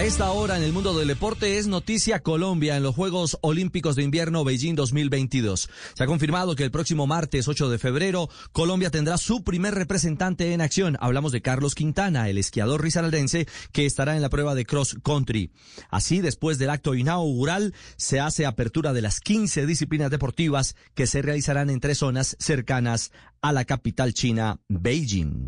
A esta hora en el mundo del deporte es noticia Colombia en los Juegos Olímpicos de Invierno Beijing 2022. Se ha confirmado que el próximo martes 8 de febrero Colombia tendrá su primer representante en acción. Hablamos de Carlos Quintana, el esquiador risaraldense que estará en la prueba de cross country. Así, después del acto inaugural, se hace apertura de las 15 disciplinas deportivas que se realizarán en tres zonas cercanas a la capital china, Beijing.